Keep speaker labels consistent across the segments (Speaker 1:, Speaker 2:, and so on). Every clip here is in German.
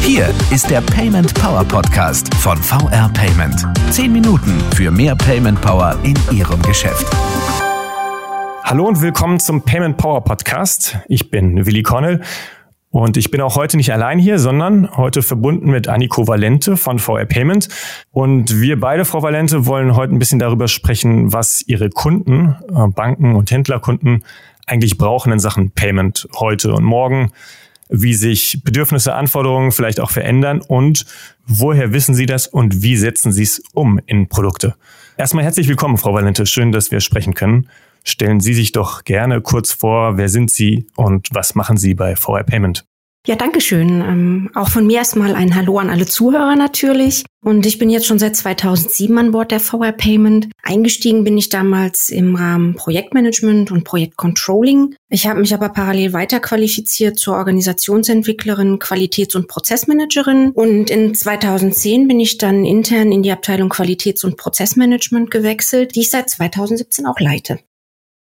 Speaker 1: Hier ist der Payment Power Podcast von VR Payment. Zehn Minuten für mehr Payment Power in Ihrem Geschäft.
Speaker 2: Hallo und willkommen zum Payment Power Podcast. Ich bin Willi Connell und ich bin auch heute nicht allein hier, sondern heute verbunden mit Anniko Valente von VR Payment. Und wir beide, Frau Valente, wollen heute ein bisschen darüber sprechen, was Ihre Kunden, äh, Banken und Händlerkunden eigentlich brauchen in Sachen Payment heute und morgen, wie sich Bedürfnisse, Anforderungen vielleicht auch verändern und woher wissen Sie das und wie setzen Sie es um in Produkte. Erstmal herzlich willkommen, Frau Valente. Schön, dass wir sprechen können. Stellen Sie sich doch gerne kurz vor, wer sind Sie und was machen Sie bei VR Payment?
Speaker 3: Ja, danke schön. Ähm, auch von mir erstmal ein Hallo an alle Zuhörer natürlich. Und ich bin jetzt schon seit 2007 an Bord der VR Payment. Eingestiegen bin ich damals im Rahmen Projektmanagement und Projektcontrolling. Ich habe mich aber parallel weiterqualifiziert zur Organisationsentwicklerin, Qualitäts- und Prozessmanagerin. Und in 2010 bin ich dann intern in die Abteilung Qualitäts- und Prozessmanagement gewechselt, die ich seit 2017 auch leite.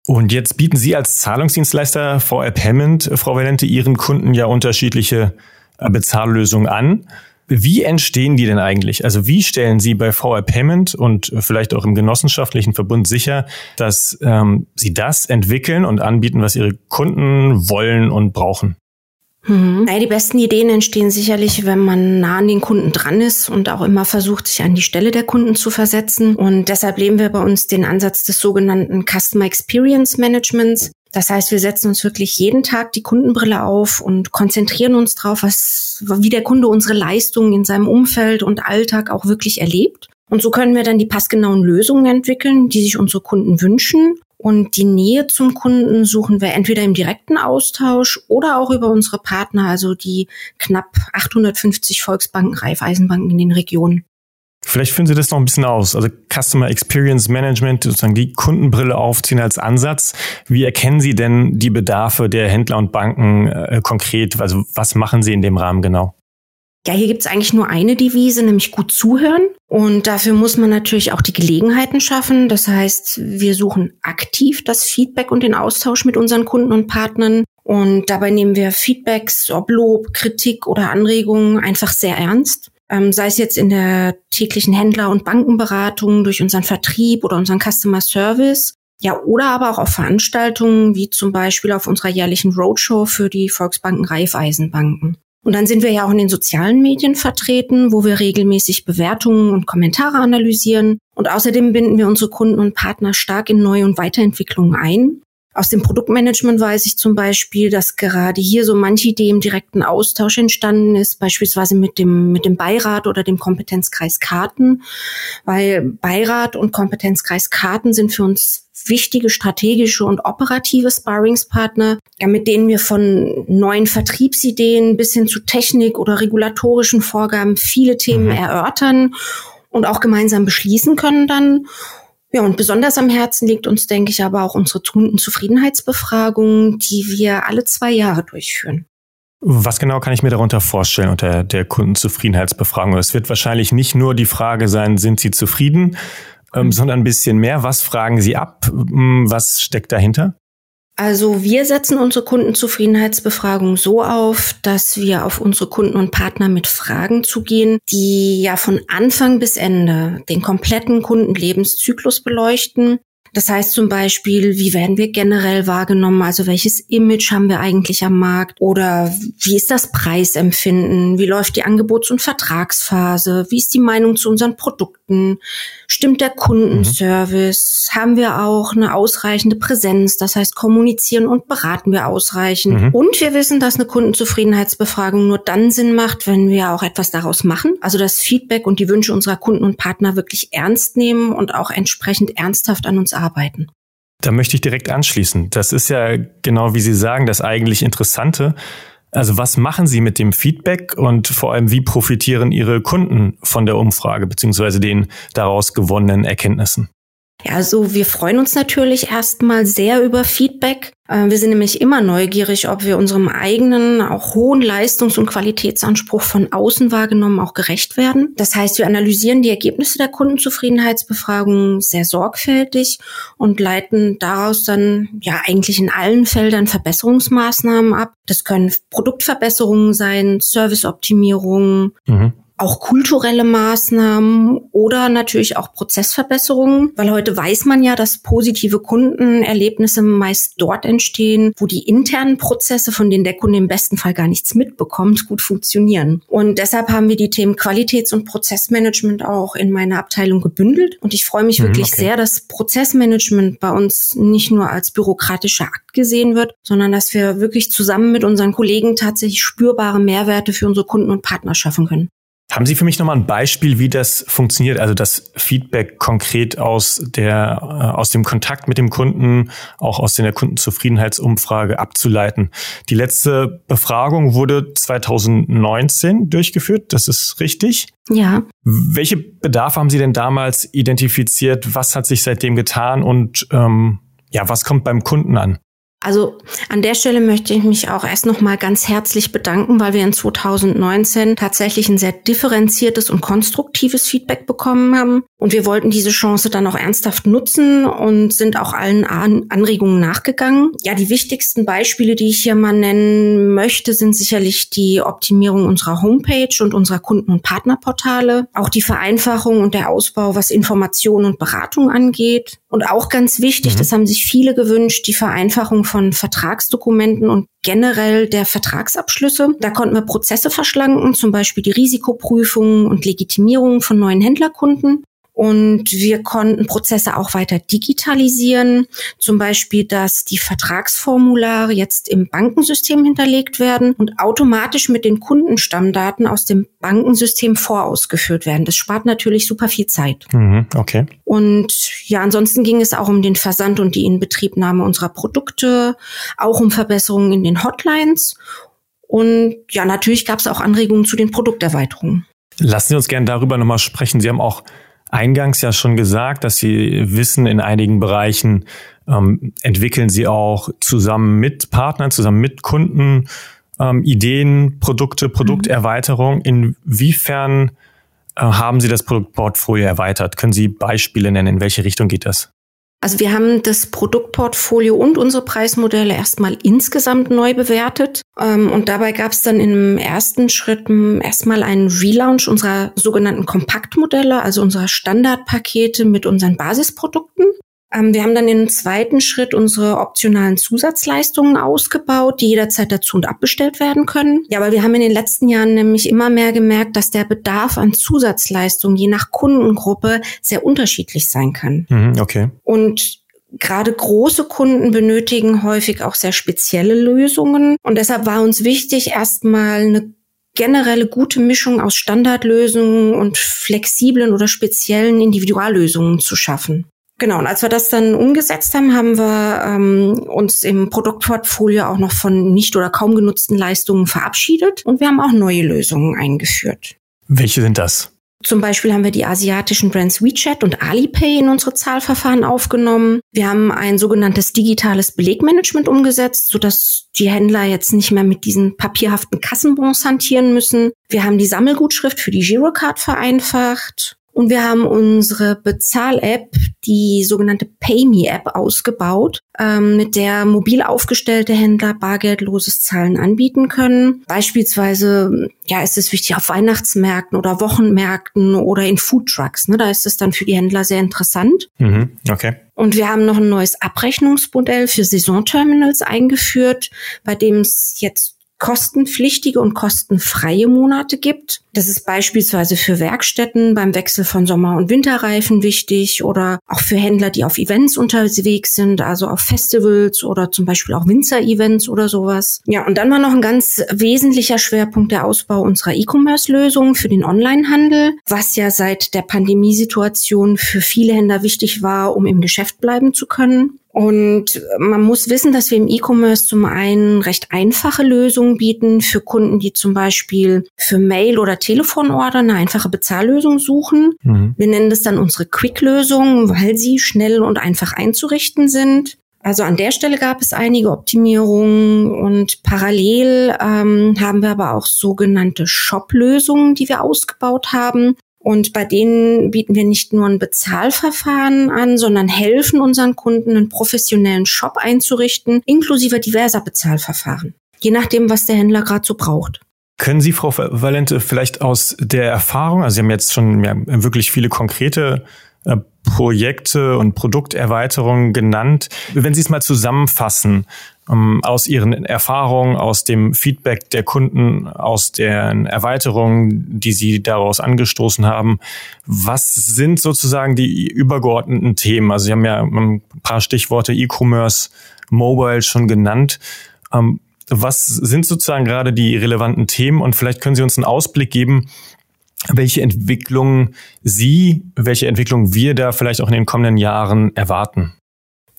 Speaker 2: Und jetzt bieten Sie als Zahlungsdienstleister VR Payment, Frau Valente, Ihren Kunden ja unterschiedliche äh, Bezahllösungen an. Wie entstehen die denn eigentlich? Also wie stellen Sie bei VR Payment und vielleicht auch im genossenschaftlichen Verbund sicher, dass ähm, Sie das entwickeln und anbieten, was Ihre Kunden wollen und brauchen?
Speaker 3: Mhm. Naja, die besten Ideen entstehen sicherlich, wenn man nah an den Kunden dran ist und auch immer versucht, sich an die Stelle der Kunden zu versetzen. Und deshalb leben wir bei uns den Ansatz des sogenannten Customer Experience Managements. Das heißt, wir setzen uns wirklich jeden Tag die Kundenbrille auf und konzentrieren uns darauf, was, wie der Kunde unsere Leistungen in seinem Umfeld und Alltag auch wirklich erlebt. Und so können wir dann die passgenauen Lösungen entwickeln, die sich unsere Kunden wünschen und die Nähe zum Kunden suchen wir entweder im direkten Austausch oder auch über unsere Partner, also die knapp 850 Volksbanken, Raiffeisenbanken in den Regionen.
Speaker 2: Vielleicht führen Sie das noch ein bisschen aus. Also Customer Experience Management, sozusagen die Kundenbrille aufziehen als Ansatz. Wie erkennen Sie denn die Bedarfe der Händler und Banken äh, konkret? Also was machen Sie in dem Rahmen genau?
Speaker 3: Ja, hier gibt's eigentlich nur eine Devise, nämlich gut zuhören. Und dafür muss man natürlich auch die Gelegenheiten schaffen. Das heißt, wir suchen aktiv das Feedback und den Austausch mit unseren Kunden und Partnern. Und dabei nehmen wir Feedbacks, ob Lob, Kritik oder Anregungen einfach sehr ernst. Ähm, sei es jetzt in der täglichen Händler- und Bankenberatung durch unseren Vertrieb oder unseren Customer Service. Ja, oder aber auch auf Veranstaltungen, wie zum Beispiel auf unserer jährlichen Roadshow für die Volksbanken Raiffeisenbanken. Und dann sind wir ja auch in den sozialen Medien vertreten, wo wir regelmäßig Bewertungen und Kommentare analysieren. Und außerdem binden wir unsere Kunden und Partner stark in Neu- und Weiterentwicklungen ein. Aus dem Produktmanagement weiß ich zum Beispiel, dass gerade hier so manche Idee im direkten Austausch entstanden ist, beispielsweise mit dem, mit dem Beirat oder dem Kompetenzkreis Karten, weil Beirat und Kompetenzkreis Karten sind für uns wichtige strategische und operative Sparringspartner, ja, mit denen wir von neuen Vertriebsideen bis hin zu Technik oder regulatorischen Vorgaben viele Themen mhm. erörtern und auch gemeinsam beschließen können dann. Ja, und besonders am Herzen liegt uns, denke ich, aber auch unsere Kundenzufriedenheitsbefragung, die wir alle zwei Jahre durchführen.
Speaker 2: Was genau kann ich mir darunter vorstellen unter der Kundenzufriedenheitsbefragung? Es wird wahrscheinlich nicht nur die Frage sein, sind Sie zufrieden, ähm, sondern ein bisschen mehr. Was fragen Sie ab? Was steckt dahinter?
Speaker 3: Also wir setzen unsere Kundenzufriedenheitsbefragung so auf, dass wir auf unsere Kunden und Partner mit Fragen zugehen, die ja von Anfang bis Ende den kompletten Kundenlebenszyklus beleuchten das heißt zum Beispiel, wie werden wir generell wahrgenommen? Also welches Image haben wir eigentlich am Markt? Oder wie ist das Preisempfinden? Wie läuft die Angebots- und Vertragsphase? Wie ist die Meinung zu unseren Produkten? Stimmt der Kundenservice? Mhm. Haben wir auch eine ausreichende Präsenz? Das heißt, kommunizieren und beraten wir ausreichend? Mhm. Und wir wissen, dass eine Kundenzufriedenheitsbefragung nur dann Sinn macht, wenn wir auch etwas daraus machen. Also das Feedback und die Wünsche unserer Kunden und Partner wirklich ernst nehmen und auch entsprechend ernsthaft an uns arbeiten arbeiten.
Speaker 2: Da möchte ich direkt anschließen. Das ist ja genau wie Sie sagen, das eigentlich Interessante. Also was machen Sie mit dem Feedback und vor allem wie profitieren Ihre Kunden von der Umfrage beziehungsweise den daraus gewonnenen Erkenntnissen?
Speaker 3: Ja, also wir freuen uns natürlich erstmal sehr über Feedback. Äh, wir sind nämlich immer neugierig, ob wir unserem eigenen, auch hohen Leistungs- und Qualitätsanspruch von außen wahrgenommen auch gerecht werden. Das heißt, wir analysieren die Ergebnisse der Kundenzufriedenheitsbefragung sehr sorgfältig und leiten daraus dann ja eigentlich in allen Feldern Verbesserungsmaßnahmen ab. Das können Produktverbesserungen sein, Serviceoptimierungen, mhm auch kulturelle Maßnahmen oder natürlich auch Prozessverbesserungen, weil heute weiß man ja, dass positive Kundenerlebnisse meist dort entstehen, wo die internen Prozesse, von denen der Kunde im besten Fall gar nichts mitbekommt, gut funktionieren. Und deshalb haben wir die Themen Qualitäts- und Prozessmanagement auch in meiner Abteilung gebündelt. Und ich freue mich mhm, wirklich okay. sehr, dass Prozessmanagement bei uns nicht nur als bürokratischer Akt gesehen wird, sondern dass wir wirklich zusammen mit unseren Kollegen tatsächlich spürbare Mehrwerte für unsere Kunden und Partner schaffen können.
Speaker 2: Haben Sie für mich nochmal ein Beispiel, wie das funktioniert? Also das Feedback konkret aus der, äh, aus dem Kontakt mit dem Kunden, auch aus der Kundenzufriedenheitsumfrage abzuleiten. Die letzte Befragung wurde 2019 durchgeführt. Das ist richtig?
Speaker 3: Ja.
Speaker 2: Welche Bedarfe haben Sie denn damals identifiziert? Was hat sich seitdem getan und ähm, ja, was kommt beim Kunden an?
Speaker 3: Also an der Stelle möchte ich mich auch erst noch mal ganz herzlich bedanken, weil wir in 2019 tatsächlich ein sehr differenziertes und konstruktives Feedback bekommen haben. Und wir wollten diese Chance dann auch ernsthaft nutzen und sind auch allen Anregungen nachgegangen. Ja, die wichtigsten Beispiele, die ich hier mal nennen möchte, sind sicherlich die Optimierung unserer Homepage und unserer Kunden- und Partnerportale, auch die Vereinfachung und der Ausbau, was Information und Beratung angeht. Und auch ganz wichtig, mhm. das haben sich viele gewünscht, die Vereinfachung von Vertragsdokumenten und generell der Vertragsabschlüsse. Da konnten wir Prozesse verschlanken, zum Beispiel die Risikoprüfung und Legitimierung von neuen Händlerkunden. Und wir konnten Prozesse auch weiter digitalisieren. Zum Beispiel, dass die Vertragsformulare jetzt im Bankensystem hinterlegt werden und automatisch mit den Kundenstammdaten aus dem Bankensystem vorausgeführt werden. Das spart natürlich super viel Zeit.
Speaker 2: Mhm, okay.
Speaker 3: Und ja, ansonsten ging es auch um den Versand und die Inbetriebnahme unserer Produkte, auch um Verbesserungen in den Hotlines. Und ja, natürlich gab es auch Anregungen zu den Produkterweiterungen.
Speaker 2: Lassen Sie uns gerne darüber nochmal sprechen. Sie haben auch eingangs ja schon gesagt, dass Sie wissen, in einigen Bereichen ähm, entwickeln Sie auch zusammen mit Partnern, zusammen mit Kunden ähm, Ideen, Produkte, Produkterweiterung. Inwiefern äh, haben Sie das Produktportfolio erweitert? Können Sie Beispiele nennen? In welche Richtung geht das?
Speaker 3: Also wir haben das Produktportfolio und unsere Preismodelle erstmal insgesamt neu bewertet. Ähm, und dabei gab es dann im ersten Schritt erstmal einen Relaunch unserer sogenannten Kompaktmodelle, also unserer Standardpakete mit unseren Basisprodukten. Ähm, wir haben dann im zweiten Schritt unsere optionalen Zusatzleistungen ausgebaut, die jederzeit dazu und abbestellt werden können. Ja, weil wir haben in den letzten Jahren nämlich immer mehr gemerkt, dass der Bedarf an Zusatzleistungen je nach Kundengruppe sehr unterschiedlich sein kann.
Speaker 2: Mhm, okay.
Speaker 3: Und Gerade große Kunden benötigen häufig auch sehr spezielle Lösungen. Und deshalb war uns wichtig, erstmal eine generelle gute Mischung aus Standardlösungen und flexiblen oder speziellen Individuallösungen zu schaffen. Genau, und als wir das dann umgesetzt haben, haben wir ähm, uns im Produktportfolio auch noch von nicht oder kaum genutzten Leistungen verabschiedet und wir haben auch neue Lösungen eingeführt.
Speaker 2: Welche sind das?
Speaker 3: Zum Beispiel haben wir die asiatischen Brands WeChat und Alipay in unsere Zahlverfahren aufgenommen. Wir haben ein sogenanntes digitales Belegmanagement umgesetzt, sodass die Händler jetzt nicht mehr mit diesen papierhaften Kassenbons hantieren müssen. Wir haben die Sammelgutschrift für die Girocard vereinfacht. Und wir haben unsere Bezahl-App, die sogenannte PayMe-App, ausgebaut, ähm, mit der mobil aufgestellte Händler bargeldloses Zahlen anbieten können. Beispielsweise, ja, ist es wichtig auf Weihnachtsmärkten oder Wochenmärkten oder in Foodtrucks. Ne? Da ist es dann für die Händler sehr interessant.
Speaker 2: Mhm, okay.
Speaker 3: Und wir haben noch ein neues Abrechnungsmodell für Saisonterminals eingeführt, bei dem es jetzt kostenpflichtige und kostenfreie Monate gibt. Das ist beispielsweise für Werkstätten beim Wechsel von Sommer- und Winterreifen wichtig oder auch für Händler, die auf Events unterwegs sind, also auf Festivals oder zum Beispiel auch Winzer-Events oder sowas. Ja, und dann war noch ein ganz wesentlicher Schwerpunkt der Ausbau unserer E-Commerce-Lösungen für den Onlinehandel, was ja seit der Pandemiesituation für viele Händler wichtig war, um im Geschäft bleiben zu können. Und man muss wissen, dass wir im E-Commerce zum einen recht einfache Lösungen bieten für Kunden, die zum Beispiel für Mail- oder Telefonorder eine einfache Bezahllösung suchen. Mhm. Wir nennen das dann unsere Quick-Lösungen, weil sie schnell und einfach einzurichten sind. Also an der Stelle gab es einige Optimierungen und parallel ähm, haben wir aber auch sogenannte Shop-Lösungen, die wir ausgebaut haben. Und bei denen bieten wir nicht nur ein Bezahlverfahren an, sondern helfen unseren Kunden, einen professionellen Shop einzurichten, inklusive diverser Bezahlverfahren. Je nachdem, was der Händler gerade so braucht.
Speaker 2: Können Sie, Frau Valente, vielleicht aus der Erfahrung, also Sie haben jetzt schon ja, wirklich viele konkrete äh, Projekte und Produkterweiterungen genannt. Wenn Sie es mal zusammenfassen, ähm, aus Ihren Erfahrungen, aus dem Feedback der Kunden, aus den Erweiterungen, die Sie daraus angestoßen haben, was sind sozusagen die übergeordneten Themen? Also Sie haben ja ein paar Stichworte E-Commerce, Mobile schon genannt. Ähm, was sind sozusagen gerade die relevanten Themen? Und vielleicht können Sie uns einen Ausblick geben, welche Entwicklungen Sie, welche Entwicklungen wir da vielleicht auch in den kommenden Jahren erwarten.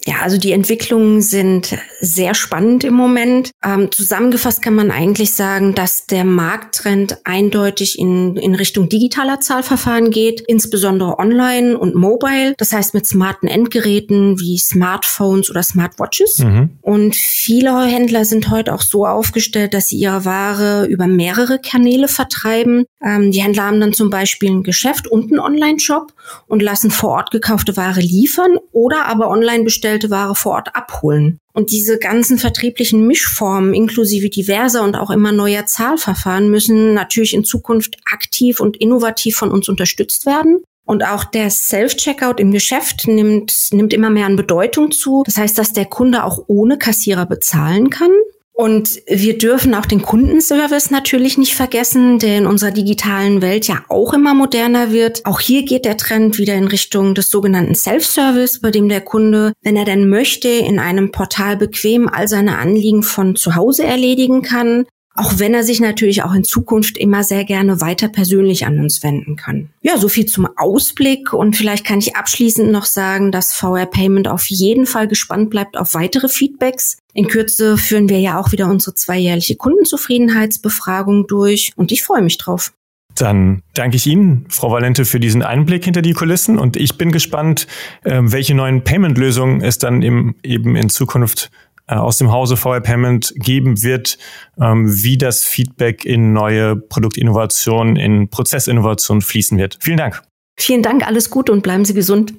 Speaker 3: Ja, also die Entwicklungen sind sehr spannend im Moment. Ähm, zusammengefasst kann man eigentlich sagen, dass der Markttrend eindeutig in, in Richtung digitaler Zahlverfahren geht, insbesondere online und mobile. Das heißt mit smarten Endgeräten wie Smartphones oder Smartwatches. Mhm. Und viele Händler sind heute auch so aufgestellt, dass sie ihre Ware über mehrere Kanäle vertreiben. Ähm, die Händler haben dann zum Beispiel ein Geschäft und einen Online-Shop und lassen vor Ort gekaufte Ware liefern oder aber online bestellt bestellte Ware vor Ort abholen. Und diese ganzen vertrieblichen Mischformen inklusive diverser und auch immer neuer Zahlverfahren müssen natürlich in Zukunft aktiv und innovativ von uns unterstützt werden. Und auch der Self-Checkout im Geschäft nimmt, nimmt immer mehr an Bedeutung zu. Das heißt, dass der Kunde auch ohne Kassierer bezahlen kann. Und wir dürfen auch den Kundenservice natürlich nicht vergessen, der in unserer digitalen Welt ja auch immer moderner wird. Auch hier geht der Trend wieder in Richtung des sogenannten Self-Service, bei dem der Kunde, wenn er denn möchte, in einem Portal bequem all seine Anliegen von zu Hause erledigen kann auch wenn er sich natürlich auch in Zukunft immer sehr gerne weiter persönlich an uns wenden kann. Ja, so viel zum Ausblick und vielleicht kann ich abschließend noch sagen, dass VR Payment auf jeden Fall gespannt bleibt auf weitere Feedbacks. In Kürze führen wir ja auch wieder unsere zweijährliche Kundenzufriedenheitsbefragung durch und ich freue mich drauf.
Speaker 2: Dann danke ich Ihnen, Frau Valente, für diesen Einblick hinter die Kulissen und ich bin gespannt, ähm, welche neuen Payment-Lösungen es dann eben in Zukunft aus dem Hause VR Payment geben wird, ähm, wie das Feedback in neue Produktinnovationen, in Prozessinnovationen fließen wird. Vielen Dank.
Speaker 3: Vielen Dank, alles Gute und bleiben Sie gesund.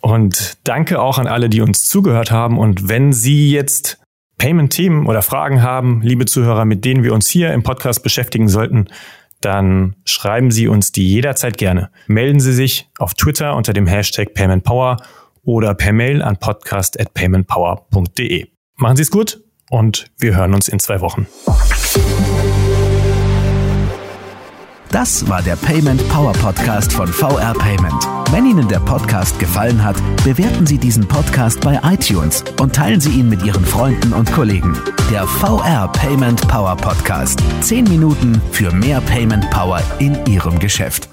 Speaker 2: Und danke auch an alle, die uns zugehört haben. Und wenn Sie jetzt Payment-Themen oder Fragen haben, liebe Zuhörer, mit denen wir uns hier im Podcast beschäftigen sollten, dann schreiben Sie uns die jederzeit gerne. Melden Sie sich auf Twitter unter dem Hashtag PaymentPower oder per Mail an podcast.paymentpower.de. Machen Sie es gut und wir hören uns in zwei Wochen.
Speaker 1: Das war der Payment Power Podcast von VR Payment. Wenn Ihnen der Podcast gefallen hat, bewerten Sie diesen Podcast bei iTunes und teilen Sie ihn mit Ihren Freunden und Kollegen. Der VR Payment Power Podcast. Zehn Minuten für mehr Payment Power in Ihrem Geschäft.